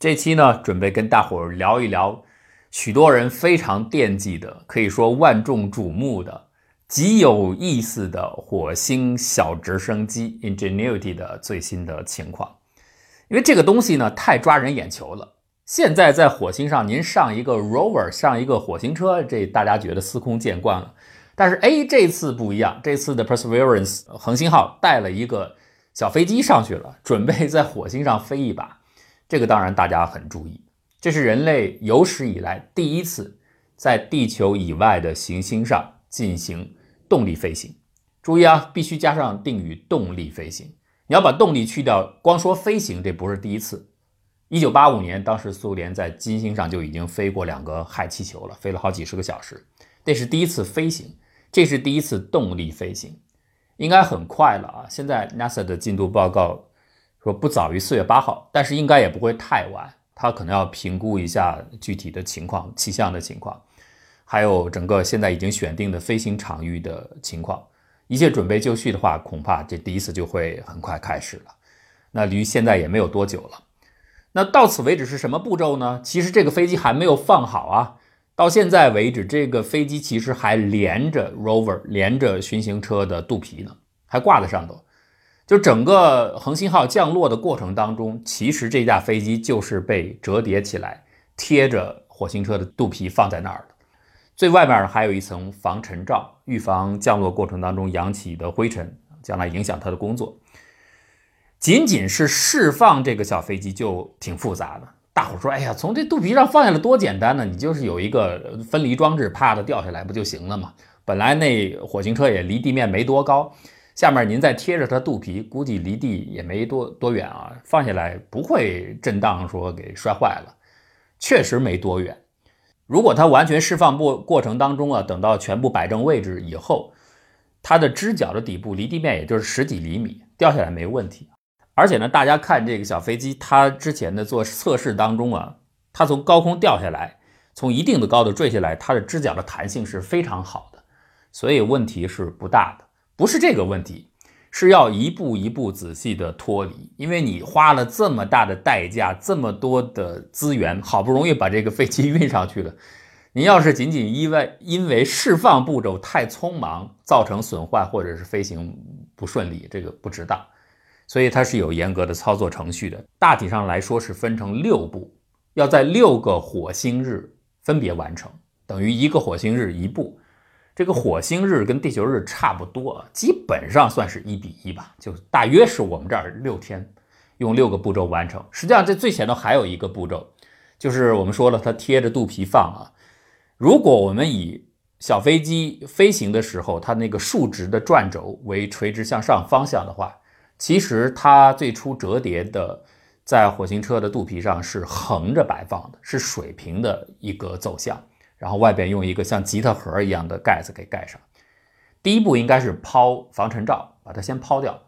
这期呢，准备跟大伙儿聊一聊许多人非常惦记的，可以说万众瞩目的、极有意思的火星小直升机 Ingenuity 的最新的情况。因为这个东西呢，太抓人眼球了。现在在火星上，您上一个 rover，上一个火星车，这大家觉得司空见惯了。但是，哎，这次不一样，这次的 Perseverance 恒星号带了一个小飞机上去了，准备在火星上飞一把。这个当然大家很注意，这是人类有史以来第一次在地球以外的行星上进行动力飞行。注意啊，必须加上定语“动力飞行”。你要把动力去掉，光说飞行，这不是第一次。一九八五年，当时苏联在金星上就已经飞过两个氦气球了，飞了好几十个小时，这是第一次飞行，这是第一次动力飞行，应该很快了啊！现在 NASA 的进度报告。说不早于四月八号，但是应该也不会太晚。他可能要评估一下具体的情况、气象的情况，还有整个现在已经选定的飞行场域的情况。一切准备就绪的话，恐怕这第一次就会很快开始了。那离现在也没有多久了。那到此为止是什么步骤呢？其实这个飞机还没有放好啊。到现在为止，这个飞机其实还连着 rover，连着巡行车的肚皮呢，还挂在上头。就整个恒星号降落的过程当中，其实这架飞机就是被折叠起来，贴着火星车的肚皮放在那儿的。最外面还有一层防尘罩，预防降落过程当中扬起的灰尘将来影响它的工作。仅仅是释放这个小飞机就挺复杂的。大伙说：“哎呀，从这肚皮上放下来多简单呢？你就是有一个分离装置，啪的掉下来不就行了吗？本来那火星车也离地面没多高。”下面您再贴着它肚皮，估计离地也没多多远啊，放下来不会震荡，说给摔坏了，确实没多远。如果它完全释放过过程当中啊，等到全部摆正位置以后，它的支脚的底部离地面也就是十几厘米，掉下来没问题。而且呢，大家看这个小飞机，它之前的做测试当中啊，它从高空掉下来，从一定的高度坠下来，它的支脚的弹性是非常好的，所以问题是不大的。不是这个问题，是要一步一步仔细的脱离，因为你花了这么大的代价，这么多的资源，好不容易把这个飞机 运上去了，你要是仅仅因为因为释放步骤太匆忙造成损坏，或者是飞行不顺利，这个不值当。所以它是有严格的操作程序的，大体上来说是分成六步，要在六个火星日分别完成，等于一个火星日一步。这个火星日跟地球日差不多啊，基本上算是一比一吧，就大约是我们这儿六天，用六个步骤完成。实际上，这最前头还有一个步骤，就是我们说了，它贴着肚皮放啊。如果我们以小飞机飞行的时候，它那个竖直的转轴为垂直向上方向的话，其实它最初折叠的在火星车的肚皮上是横着摆放的，是水平的一个走向。然后外边用一个像吉他盒一样的盖子给盖上。第一步应该是抛防尘罩，把它先抛掉。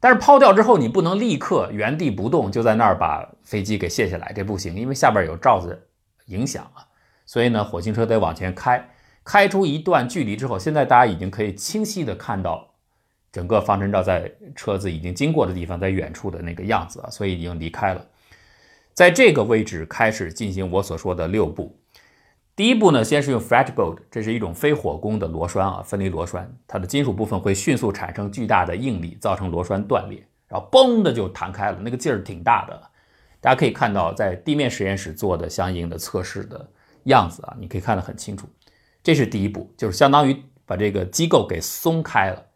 但是抛掉之后，你不能立刻原地不动，就在那儿把飞机给卸下来，这不行，因为下边有罩子影响啊。所以呢，火星车得往前开，开出一段距离之后，现在大家已经可以清晰的看到整个防尘罩在车子已经经过的地方，在远处的那个样子啊，所以已经离开了。在这个位置开始进行我所说的六步。第一步呢，先是用 flat bolt，这是一种非火攻的螺栓啊，分离螺栓，它的金属部分会迅速产生巨大的应力，造成螺栓断裂，然后嘣的就弹开了，那个劲儿挺大的。大家可以看到，在地面实验室做的相应的测试的样子啊，你可以看得很清楚。这是第一步，就是相当于把这个机构给松开了。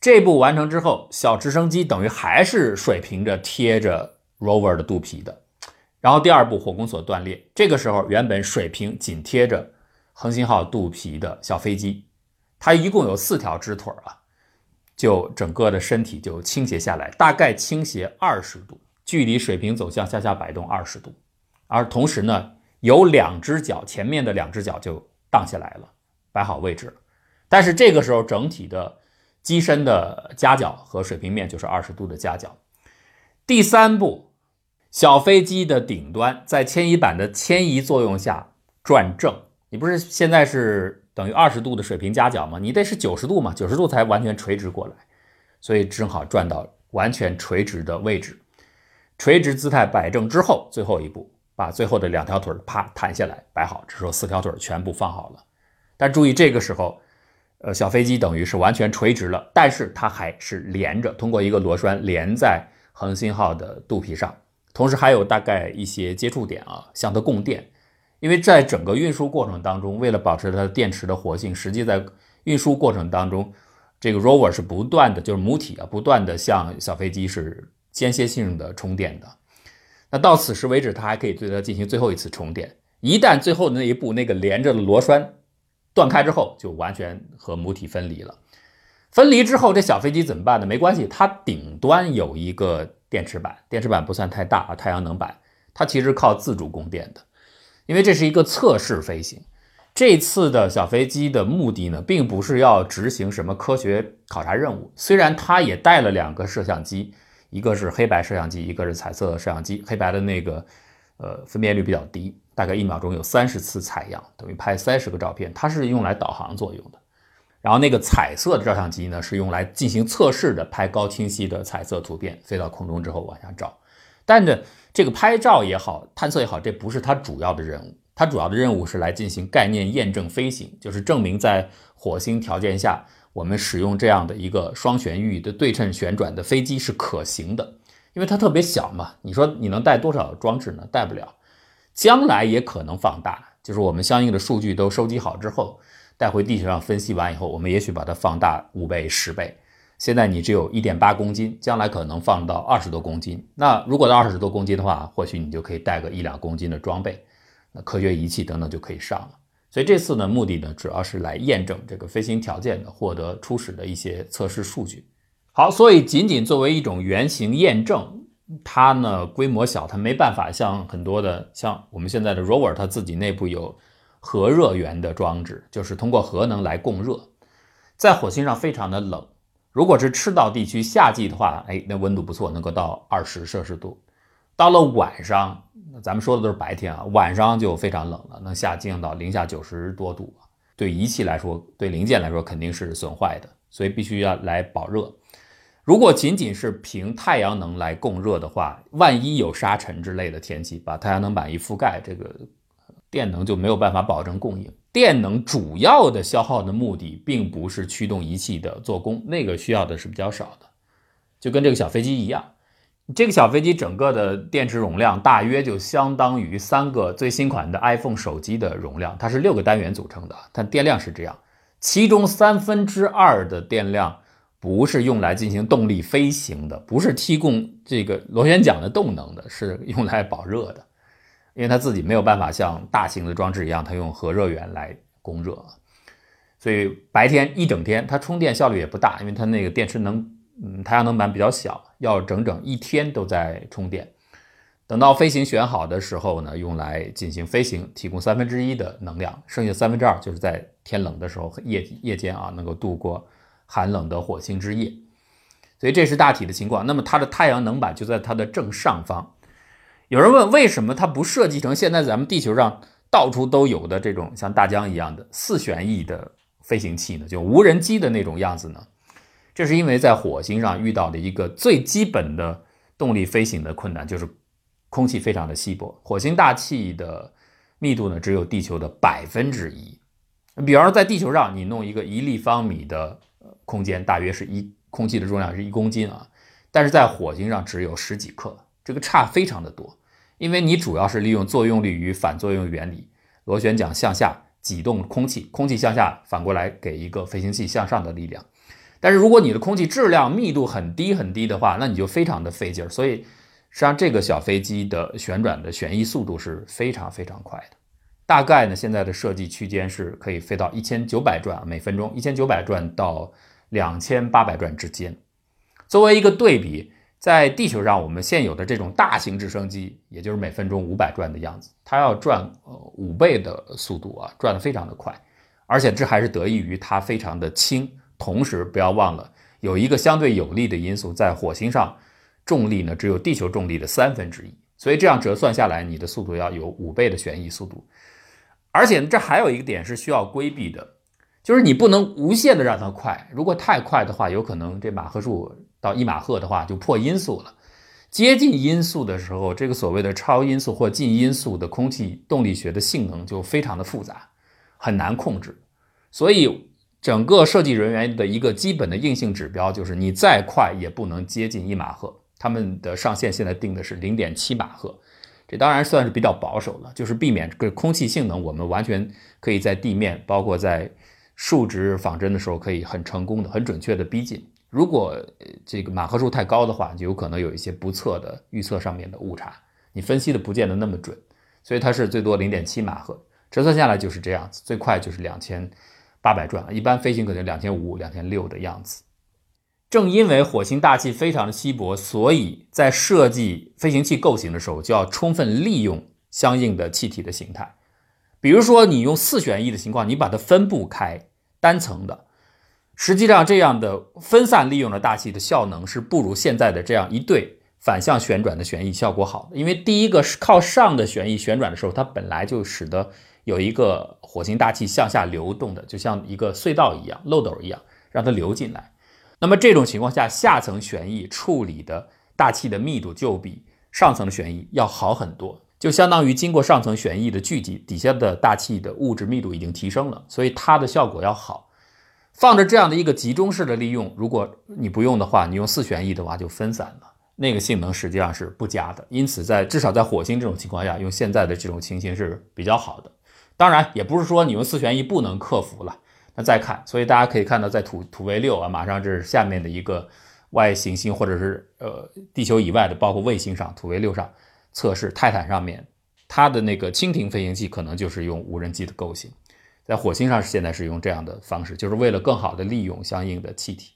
这步完成之后，小直升机等于还是水平着贴着 rover 的肚皮的。然后第二步火攻所断裂，这个时候原本水平紧贴着恒星号肚皮的小飞机，它一共有四条支腿啊，就整个的身体就倾斜下来，大概倾斜二十度，距离水平走向向下摆动二十度，而同时呢，有两只脚前面的两只脚就荡下来了，摆好位置。但是这个时候整体的机身的夹角和水平面就是二十度的夹角。第三步。小飞机的顶端在牵引板的牵移作用下转正，你不是现在是等于二十度的水平夹角吗？你得是九十度嘛，九十度才完全垂直过来，所以正好转到完全垂直的位置。垂直姿态摆正之后，最后一步把最后的两条腿啪弹下来摆好，这时候四条腿全部放好了。但注意这个时候，呃，小飞机等于是完全垂直了，但是它还是连着，通过一个螺栓连在恒星号的肚皮上，同时还有大概一些接触点啊，向它供电。因为在整个运输过程当中，为了保持它的电池的活性，实际在运输过程当中，这个 rover 是不断的，就是母体啊，不断的向小飞机是间歇性的充电的。那到此时为止，它还可以对它进行最后一次充电。一旦最后的那一步那个连着的螺栓。断开之后就完全和母体分离了。分离之后，这小飞机怎么办呢？没关系，它顶端有一个电池板，电池板不算太大啊，太阳能板。它其实靠自主供电的，因为这是一个测试飞行。这次的小飞机的目的呢，并不是要执行什么科学考察任务。虽然它也带了两个摄像机，一个是黑白摄像机，一个是彩色摄像机。黑白的那个，呃，分辨率比较低。大概一秒钟有三十次采样，等于拍三十个照片。它是用来导航作用的。然后那个彩色的照相机呢，是用来进行测试的，拍高清晰的彩色图片，飞到空中之后往下照。但呢，这个拍照也好，探测也好，这不是它主要的任务。它主要的任务是来进行概念验证飞行，就是证明在火星条件下，我们使用这样的一个双旋翼的对称旋转的飞机是可行的。因为它特别小嘛，你说你能带多少装置呢？带不了。将来也可能放大，就是我们相应的数据都收集好之后，带回地球上分析完以后，我们也许把它放大五倍、十倍。现在你只有一点八公斤，将来可能放到二十多公斤。那如果到二十多公斤的话，或许你就可以带个一两公斤的装备，那科学仪器等等就可以上了。所以这次呢，目的呢主要是来验证这个飞行条件的，获得初始的一些测试数据。好，所以仅仅作为一种原型验证。它呢规模小，它没办法像很多的像我们现在的 rover，它自己内部有核热源的装置，就是通过核能来供热。在火星上非常的冷，如果是赤道地区夏季的话，哎，那温度不错，能够到二十摄氏度。到了晚上，咱们说的都是白天啊，晚上就非常冷了，能下降到零下九十多度。对仪器来说，对零件来说肯定是损坏的，所以必须要来保热。如果仅仅是凭太阳能来供热的话，万一有沙尘之类的天气，把太阳能板一覆盖，这个电能就没有办法保证供应。电能主要的消耗的目的，并不是驱动仪器的做工，那个需要的是比较少的。就跟这个小飞机一样，这个小飞机整个的电池容量大约就相当于三个最新款的 iPhone 手机的容量，它是六个单元组成的，它电量是这样，其中三分之二的电量。不是用来进行动力飞行的，不是提供这个螺旋桨的动能的，是用来保热的，因为它自己没有办法像大型的装置一样，它用核热源来供热，所以白天一整天它充电效率也不大，因为它那个电池能，嗯，太阳能板比较小，要整整一天都在充电。等到飞行选好的时候呢，用来进行飞行，提供三分之一的能量，剩下三分之二就是在天冷的时候夜夜间啊，能够度过。寒冷的火星之夜，所以这是大体的情况。那么它的太阳能板就在它的正上方。有人问，为什么它不设计成现在咱们地球上到处都有的这种像大疆一样的四旋翼的飞行器呢？就无人机的那种样子呢？这是因为在火星上遇到的一个最基本的动力飞行的困难，就是空气非常的稀薄。火星大气的密度呢，只有地球的百分之一。比方说，在地球上，你弄一个一立方米的。空间大约是一空气的重量是一公斤啊，但是在火星上只有十几克，这个差非常的多。因为你主要是利用作用力与反作用原理，螺旋桨向下挤动空气，空气向下反过来给一个飞行器向上的力量。但是如果你的空气质量密度很低很低的话，那你就非常的费劲儿。所以实际上这个小飞机的旋转的旋翼速度是非常非常快的，大概呢现在的设计区间是可以飞到一千九百转每分钟，一千九百转到。两千八百转之间，作为一个对比，在地球上我们现有的这种大型直升机，也就是每分钟五百转的样子，它要转呃五倍的速度啊，转得非常的快，而且这还是得益于它非常的轻。同时不要忘了，有一个相对有利的因素，在火星上，重力呢只有地球重力的三分之一，所以这样折算下来，你的速度要有五倍的旋翼速度。而且这还有一个点是需要规避的。就是你不能无限的让它快，如果太快的话，有可能这马赫数到一马赫的话就破音速了。接近音速的时候，这个所谓的超音速或近音速的空气动力学的性能就非常的复杂，很难控制。所以，整个设计人员的一个基本的硬性指标就是，你再快也不能接近一马赫。他们的上限现在定的是零点七马赫，这当然算是比较保守了，就是避免这个空气性能，我们完全可以在地面，包括在数值仿真的时候，可以很成功的、很准确的逼近。如果这个马赫数太高的话，就有可能有一些不测的预测上面的误差，你分析的不见得那么准，所以它是最多零点七马赫，折算下来就是这样子，最快就是两千八百转，一般飞行可能两千五、两千六的样子。正因为火星大气非常的稀薄，所以在设计飞行器构型的时候，就要充分利用相应的气体的形态，比如说你用四旋翼的情况，你把它分布开，单层的。实际上，这样的分散利用的大气的效能是不如现在的这样一对反向旋转的旋翼效果好的。因为第一个是靠上的旋翼旋转的时候，它本来就使得有一个火星大气向下流动的，就像一个隧道一样、漏斗一样，让它流进来。那么这种情况下，下层旋翼处理的大气的密度就比上层的旋翼要好很多，就相当于经过上层旋翼的聚集，底下的大气的物质密度已经提升了，所以它的效果要好。放着这样的一个集中式的利用，如果你不用的话，你用四旋翼的话就分散了，那个性能实际上是不佳的。因此，在至少在火星这种情况下，用现在的这种情形是比较好的。当然，也不是说你用四旋翼不能克服了。那再看，所以大家可以看到，在土土卫六啊，马上这是下面的一个外行星或者是呃地球以外的，包括卫星上土卫六上测试，泰坦上面它的那个蜻蜓飞行器可能就是用无人机的构型。在火星上是现在是用这样的方式，就是为了更好的利用相应的气体。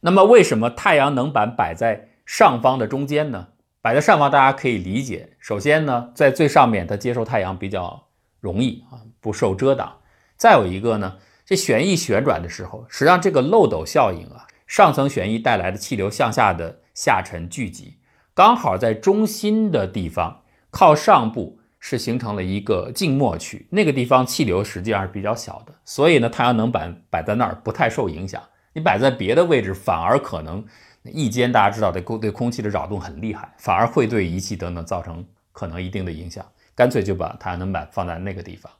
那么为什么太阳能板摆在上方的中间呢？摆在上方大家可以理解，首先呢，在最上面它接受太阳比较容易啊，不受遮挡。再有一个呢，这旋翼旋转的时候，实际上这个漏斗效应啊，上层旋翼带来的气流向下的下沉聚集，刚好在中心的地方靠上部。是形成了一个静默区，那个地方气流实际上是比较小的，所以呢，太阳能板摆在那儿不太受影响。你摆在别的位置，反而可能翼尖大家知道对空对空气的扰动很厉害，反而会对仪器等等造成可能一定的影响。干脆就把太阳能板放在那个地方。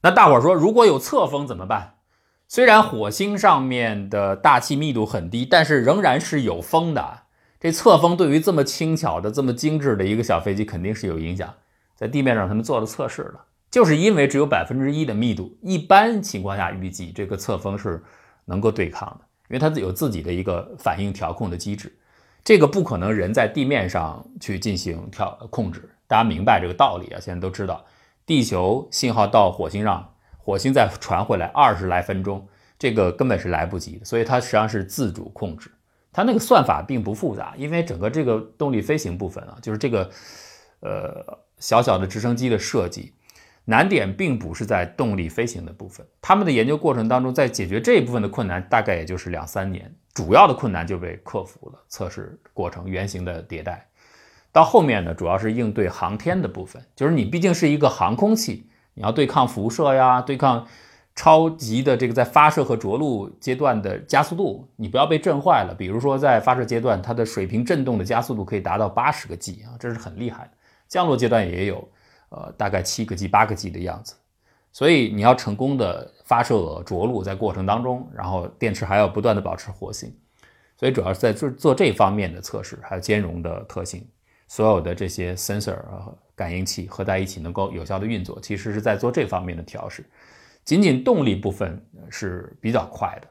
那大伙儿说，如果有侧风怎么办？虽然火星上面的大气密度很低，但是仍然是有风的。这侧风对于这么轻巧的、这么精致的一个小飞机肯定是有影响。在地面上，他们做了测试了，就是因为只有百分之一的密度，一般情况下预计这个侧风是能够对抗的，因为它有自己的一个反应调控的机制，这个不可能人在地面上去进行调控制。大家明白这个道理啊？现在都知道，地球信号到火星上，火星再传回来二十来分钟，这个根本是来不及的，所以它实际上是自主控制，它那个算法并不复杂，因为整个这个动力飞行部分啊，就是这个，呃。小小的直升机的设计难点并不是在动力飞行的部分，他们的研究过程当中，在解决这一部分的困难，大概也就是两三年，主要的困难就被克服了。测试过程、原型的迭代，到后面呢，主要是应对航天的部分，就是你毕竟是一个航空器，你要对抗辐射呀，对抗超级的这个在发射和着陆阶段的加速度，你不要被震坏了。比如说在发射阶段，它的水平振动的加速度可以达到八十个 G 啊，这是很厉害的。降落阶段也有，呃，大概七个 G、八个 G 的样子，所以你要成功的发射着陆，在过程当中，然后电池还要不断的保持活性，所以主要是在做做这方面的测试，还有兼容的特性，所有的这些 sensor 啊感应器合在一起能够有效的运作，其实是在做这方面的调试。仅仅动力部分是比较快的，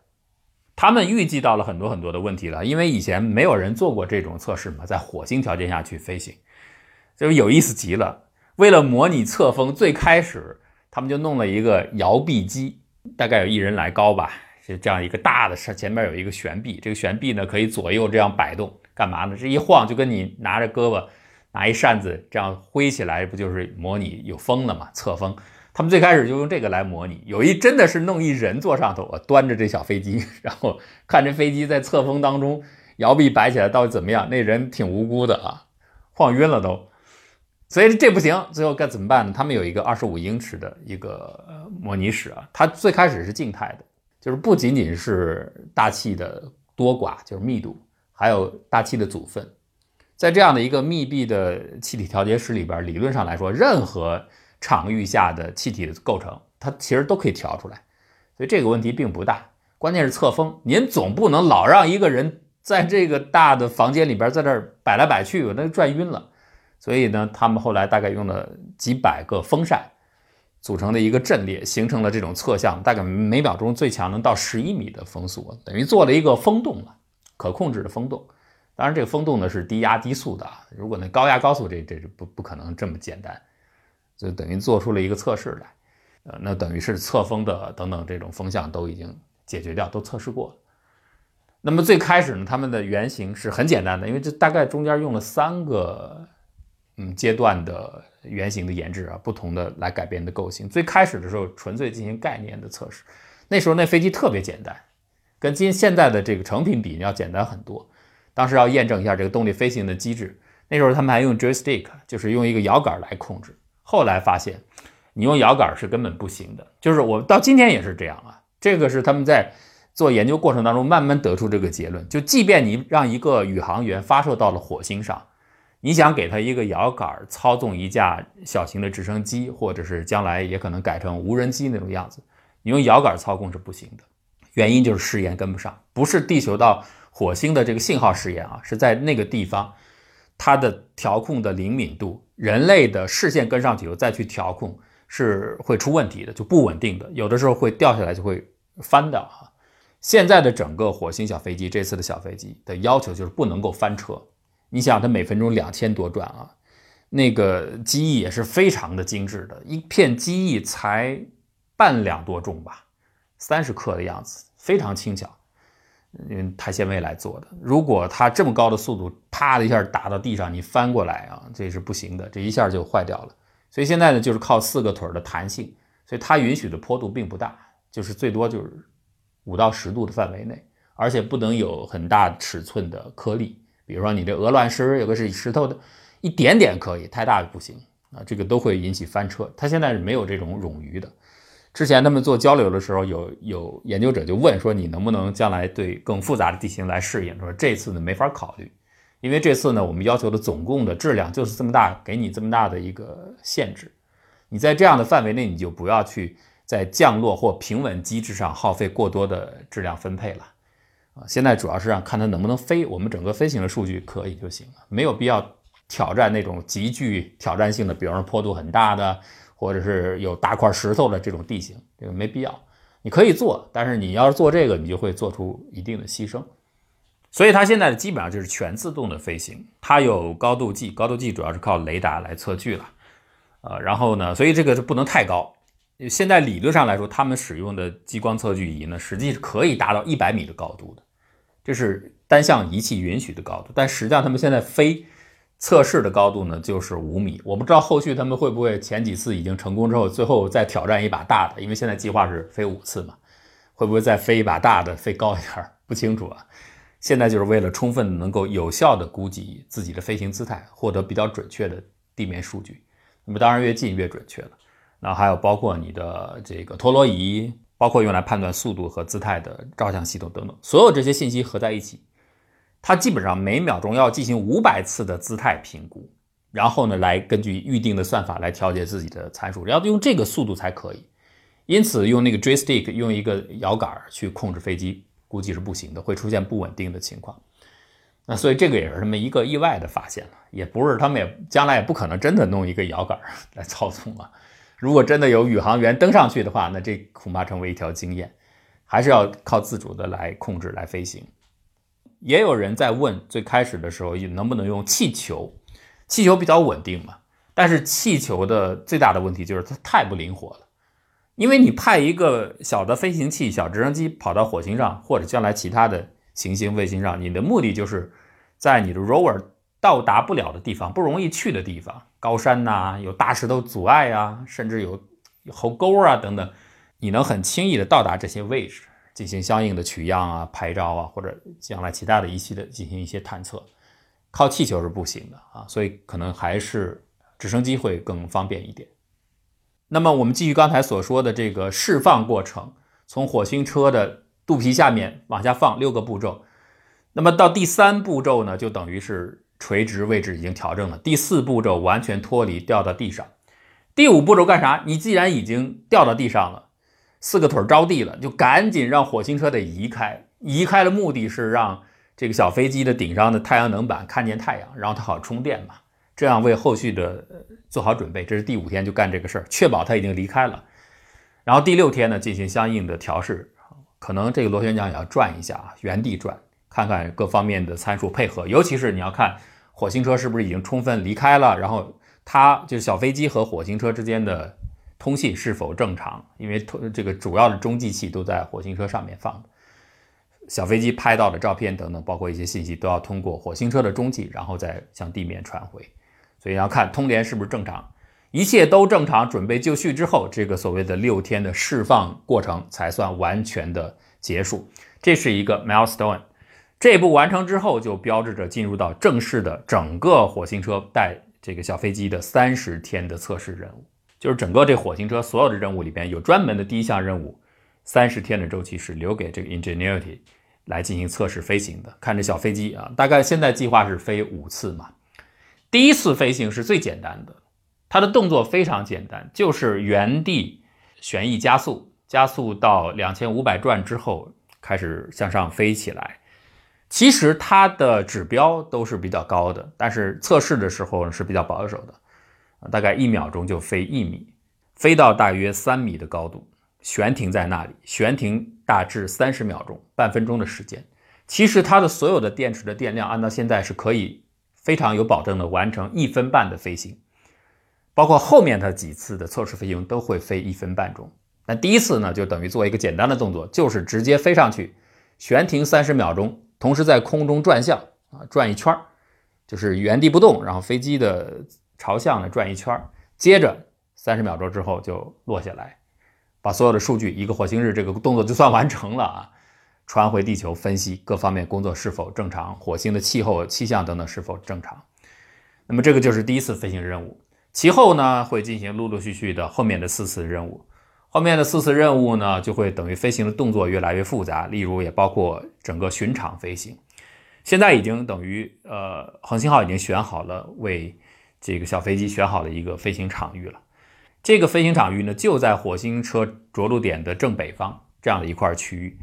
他们预计到了很多很多的问题了，因为以前没有人做过这种测试嘛，在火星条件下去飞行。就有意思极了。为了模拟侧风，最开始他们就弄了一个摇臂机，大概有一人来高吧，是这样一个大的，前面有一个悬臂，这个悬臂呢可以左右这样摆动，干嘛呢？这一晃就跟你拿着胳膊拿一扇子这样挥起来，不就是模拟有风了吗？侧风，他们最开始就用这个来模拟。有一真的是弄一人坐上头，我端着这小飞机，然后看这飞机在侧风当中摇臂摆起来到底怎么样？那人挺无辜的啊，晃晕了都。所以这不行，最后该怎么办呢？他们有一个二十五英尺的一个模拟室啊，它最开始是静态的，就是不仅仅是大气的多寡，就是密度，还有大气的组分。在这样的一个密闭的气体调节室里边，理论上来说，任何场域下的气体的构成，它其实都可以调出来，所以这个问题并不大。关键是侧风，您总不能老让一个人在这个大的房间里边在这儿摆来摆去，那就转晕了。所以呢，他们后来大概用了几百个风扇组成的一个阵列，形成了这种侧向，大概每秒钟最强能到十一米的风速，等于做了一个风洞了，可控制的风洞。当然，这个风洞呢是低压低速的啊，如果那高压高速，这这不不可能这么简单，就等于做出了一个测试来。呃，那等于是侧风的等等这种风向都已经。解决掉都测试过了。那么最开始呢，他们的原型是很简单的，因为这大概中间用了三个嗯阶段的原型的研制啊，不同的来改变的构型。最开始的时候纯粹进行概念的测试，那时候那飞机特别简单，跟今现在的这个成品比要简单很多。当时要验证一下这个动力飞行的机制，那时候他们还用 joystick，就是用一个摇杆来控制。后来发现你用摇杆是根本不行的，就是我到今天也是这样啊。这个是他们在做研究过程当中慢慢得出这个结论。就即便你让一个宇航员发射到了火星上，你想给他一个摇杆操纵一架小型的直升机，或者是将来也可能改成无人机那种样子，你用摇杆操控是不行的。原因就是试验跟不上，不是地球到火星的这个信号试验啊，是在那个地方它的调控的灵敏度，人类的视线跟上去以后再去调控是会出问题的，就不稳定的，有的时候会掉下来就会。翻掉哈，现在的整个火星小飞机，这次的小飞机的要求就是不能够翻车。你想，它每分钟两千多转啊，那个机翼也是非常的精致的，一片机翼才半两多重吧，三十克的样子，非常轻巧，嗯，碳纤维来做的。如果它这么高的速度，啪的一下打到地上，你翻过来啊，这是不行的，这一下就坏掉了。所以现在呢，就是靠四个腿的弹性，所以它允许的坡度并不大。就是最多就是五到十度的范围内，而且不能有很大尺寸的颗粒，比如说你这鹅卵石有个是石头的，一点点可以，太大不行啊，这个都会引起翻车。它现在是没有这种冗余的。之前他们做交流的时候，有有研究者就问说，你能不能将来对更复杂的地形来适应？说这次呢没法考虑，因为这次呢我们要求的总共的质量就是这么大，给你这么大的一个限制，你在这样的范围内你就不要去。在降落或平稳机制上耗费过多的质量分配了，啊，现在主要是让看它能不能飞，我们整个飞行的数据可以就行了，没有必要挑战那种极具挑战性的，比方说坡度很大的，或者是有大块石头的这种地形，这个没必要。你可以做，但是你要是做这个，你就会做出一定的牺牲。所以它现在基本上就是全自动的飞行，它有高度计，高度计主要是靠雷达来测距了，呃，然后呢，所以这个是不能太高。现在理论上来说，他们使用的激光测距仪呢，实际是可以达到一百米的高度的，这是单向仪器允许的高度。但实际上，他们现在飞测试的高度呢，就是五米。我不知道后续他们会不会前几次已经成功之后，最后再挑战一把大的，因为现在计划是飞五次嘛，会不会再飞一把大的，飞高一点？不清楚啊。现在就是为了充分能够有效的估计自己的飞行姿态，获得比较准确的地面数据。那么当然越近越准确了。然后还有包括你的这个陀螺仪，包括用来判断速度和姿态的照相系统等等，所有这些信息合在一起，它基本上每秒钟要进行五百次的姿态评估，然后呢，来根据预定的算法来调节自己的参数，要用这个速度才可以。因此，用那个 joystick 用一个摇杆去控制飞机，估计是不行的，会出现不稳定的情况。那所以这个也是他们一个意外的发现了，也不是他们也将来也不可能真的弄一个摇杆来操纵啊。如果真的有宇航员登上去的话，那这恐怕成为一条经验，还是要靠自主的来控制来飞行。也有人在问，最开始的时候能不能用气球？气球比较稳定嘛，但是气球的最大的问题就是它太不灵活了，因为你派一个小的飞行器、小直升机跑到火星上，或者将来其他的行星卫星上，你的目的就是在你的 rover 到达不了的地方、不容易去的地方。高山呐，有大石头阻碍啊，甚至有壕沟啊等等，你能很轻易的到达这些位置，进行相应的取样啊、拍照啊，或者将来其他的仪器的进行一些探测，靠气球是不行的啊，所以可能还是直升机会更方便一点。那么我们继续刚才所说的这个释放过程，从火星车的肚皮下面往下放六个步骤，那么到第三步骤呢，就等于是。垂直位置已经调整了。第四步骤完全脱离，掉到地上。第五步骤干啥？你既然已经掉到地上了，四个腿着地了，就赶紧让火星车得移开。移开的目的是让这个小飞机的顶上的太阳能板看见太阳，然后它好充电嘛。这样为后续的做好准备。这是第五天就干这个事儿，确保它已经离开了。然后第六天呢，进行相应的调试。可能这个螺旋桨也要转一下啊，原地转，看看各方面的参数配合。尤其是你要看火星车是不是已经充分离开了，然后它就是小飞机和火星车之间的通信是否正常，因为通这个主要的中继器都在火星车上面放的，小飞机拍到的照片等等，包括一些信息都要通过火星车的中继，然后再向地面传回。所以要看通联是不是正常。一切都正常，准备就绪之后，这个所谓的六天的释放过程才算完全的结束。这是一个 milestone，这一步完成之后，就标志着进入到正式的整个火星车带这个小飞机的三十天的测试任务。就是整个这火星车所有的任务里边，有专门的第一项任务，三十天的周期是留给这个 Ingenuity 来进行测试飞行的。看这小飞机啊，大概现在计划是飞五次嘛，第一次飞行是最简单的。它的动作非常简单，就是原地旋翼加速，加速到两千五百转之后开始向上飞起来。其实它的指标都是比较高的，但是测试的时候是比较保守的，大概一秒钟就飞一米，飞到大约三米的高度，悬停在那里，悬停大致三十秒钟，半分钟的时间。其实它的所有的电池的电量按照现在是可以非常有保证的完成一分半的飞行。包括后面的几次的测试飞行都会飞一分半钟，那第一次呢，就等于做一个简单的动作，就是直接飞上去，悬停三十秒钟，同时在空中转向啊，转一圈儿，就是原地不动，然后飞机的朝向呢转一圈儿，接着三十秒钟之后就落下来，把所有的数据一个火星日这个动作就算完成了啊，传回地球分析各方面工作是否正常，火星的气候、气象等等是否正常，那么这个就是第一次飞行任务。其后呢，会进行陆陆续续的后面的四次任务，后面的四次任务呢，就会等于飞行的动作越来越复杂，例如也包括整个巡场飞行。现在已经等于呃，恒星号已经选好了为这个小飞机选好了一个飞行场域了。这个飞行场域呢，就在火星车着陆点的正北方这样的一块区域。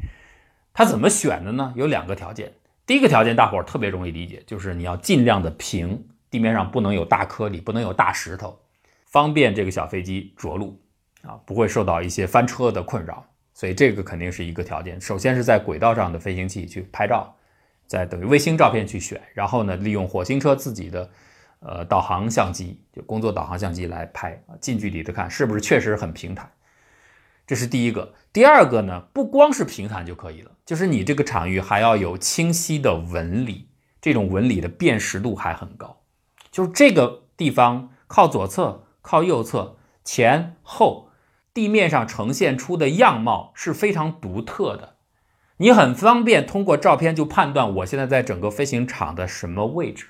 它怎么选的呢？有两个条件。第一个条件大伙儿特别容易理解，就是你要尽量的平。地面上不能有大颗粒，不能有大石头，方便这个小飞机着陆啊，不会受到一些翻车的困扰。所以这个肯定是一个条件。首先是在轨道上的飞行器去拍照，在等于卫星照片去选，然后呢，利用火星车自己的呃导航相机，就工作导航相机来拍，近距离的看是不是确实很平坦。这是第一个。第二个呢，不光是平坦就可以了，就是你这个场域还要有清晰的纹理，这种纹理的辨识度还很高。就是这个地方靠左侧、靠右侧、前后，地面上呈现出的样貌是非常独特的。你很方便通过照片就判断我现在在整个飞行场的什么位置，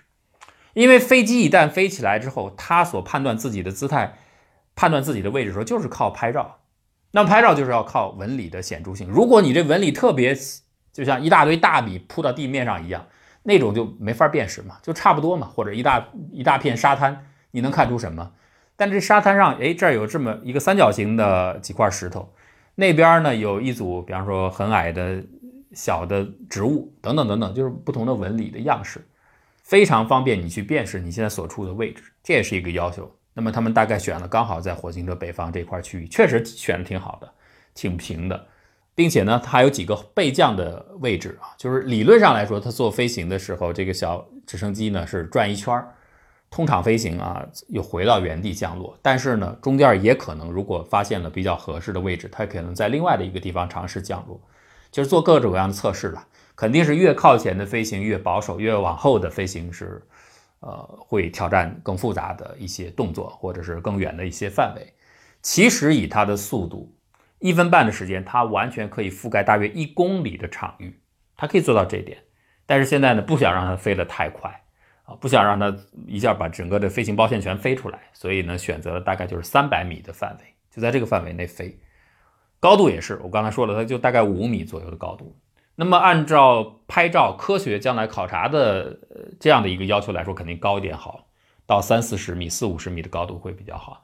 因为飞机一旦飞起来之后，它所判断自己的姿态、判断自己的位置的时候，就是靠拍照。那么拍照就是要靠纹理的显著性。如果你这纹理特别，就像一大堆大米铺到地面上一样。那种就没法辨识嘛，就差不多嘛，或者一大一大片沙滩，你能看出什么？但这沙滩上，哎，这儿有这么一个三角形的几块石头，那边呢有一组，比方说很矮的小的植物，等等等等，就是不同的纹理的样式，非常方便你去辨识你现在所处的位置，这也是一个要求。那么他们大概选了刚好在火星的北方这块区域，确实选的挺好的，挺平的。并且呢，它还有几个备降的位置啊，就是理论上来说，它做飞行的时候，这个小直升机呢是转一圈儿，通常飞行啊，又回到原地降落。但是呢，中间也可能，如果发现了比较合适的位置，它可能在另外的一个地方尝试降落，就是做各种各样的测试了。肯定是越靠前的飞行越保守，越往后的飞行是，呃，会挑战更复杂的一些动作，或者是更远的一些范围。其实以它的速度。一分半的时间，它完全可以覆盖大约一公里的场域，它可以做到这一点。但是现在呢，不想让它飞得太快啊，不想让它一下把整个的飞行包线全飞出来，所以呢，选择了大概就是三百米的范围，就在这个范围内飞。高度也是，我刚才说了，它就大概五米左右的高度。那么按照拍照科学将来考察的这样的一个要求来说，肯定高一点好，到三四十米、四五十米的高度会比较好。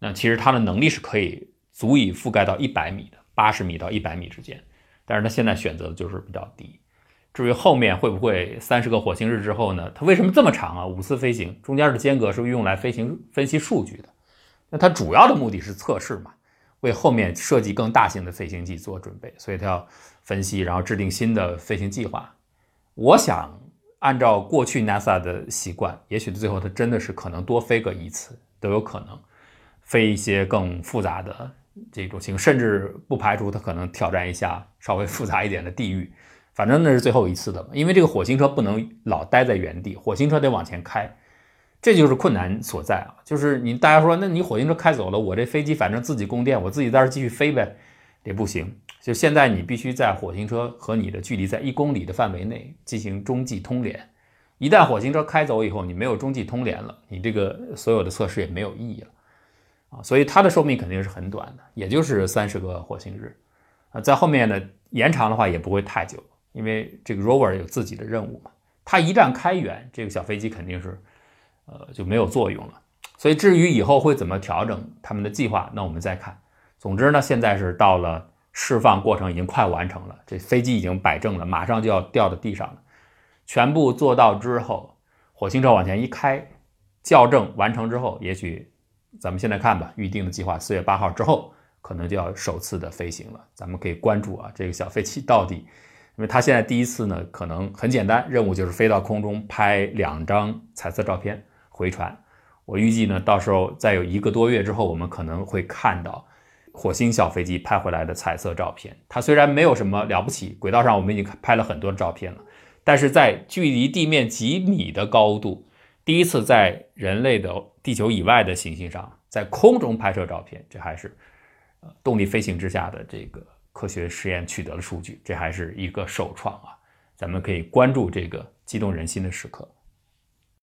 那其实它的能力是可以足以覆盖到一百米的，八十米到一百米之间，但是它现在选择的就是比较低。至于后面会不会三十个火星日之后呢？它为什么这么长啊？五次飞行中间的间隔是用来飞行分析数据的。那它主要的目的是测试嘛，为后面设计更大型的飞行器做准备，所以它要。分析，然后制定新的飞行计划。我想按照过去 NASA 的习惯，也许最后它真的是可能多飞个一次都有可能，飞一些更复杂的这种型，甚至不排除它可能挑战一下稍微复杂一点的地域。反正那是最后一次的，因为这个火星车不能老待在原地，火星车得往前开，这就是困难所在啊。就是你大家说，那你火星车开走了，我这飞机反正自己供电，我自己在这继续飞呗，也不行。就现在，你必须在火星车和你的距离在一公里的范围内进行中继通联。一旦火星车开走以后，你没有中继通联了，你这个所有的测试也没有意义了啊！所以它的寿命肯定是很短的，也就是三十个火星日啊。在后面呢，延长的话也不会太久，因为这个 rover 有自己的任务嘛。它一旦开远，这个小飞机肯定是呃就没有作用了。所以至于以后会怎么调整他们的计划，那我们再看。总之呢，现在是到了。释放过程已经快完成了，这飞机已经摆正了，马上就要掉到地上了。全部做到之后，火星车往前一开，校正完成之后，也许咱们现在看吧，预定的计划四月八号之后，可能就要首次的飞行了。咱们可以关注啊，这个小飞机到底，因为它现在第一次呢，可能很简单，任务就是飞到空中拍两张彩色照片回传。我预计呢，到时候再有一个多月之后，我们可能会看到。火星小飞机拍回来的彩色照片，它虽然没有什么了不起，轨道上我们已经拍了很多照片了，但是在距离地面几米的高度，第一次在人类的地球以外的行星上，在空中拍摄照片，这还是呃动力飞行之下的这个科学实验取得了数据，这还是一个首创啊！咱们可以关注这个激动人心的时刻。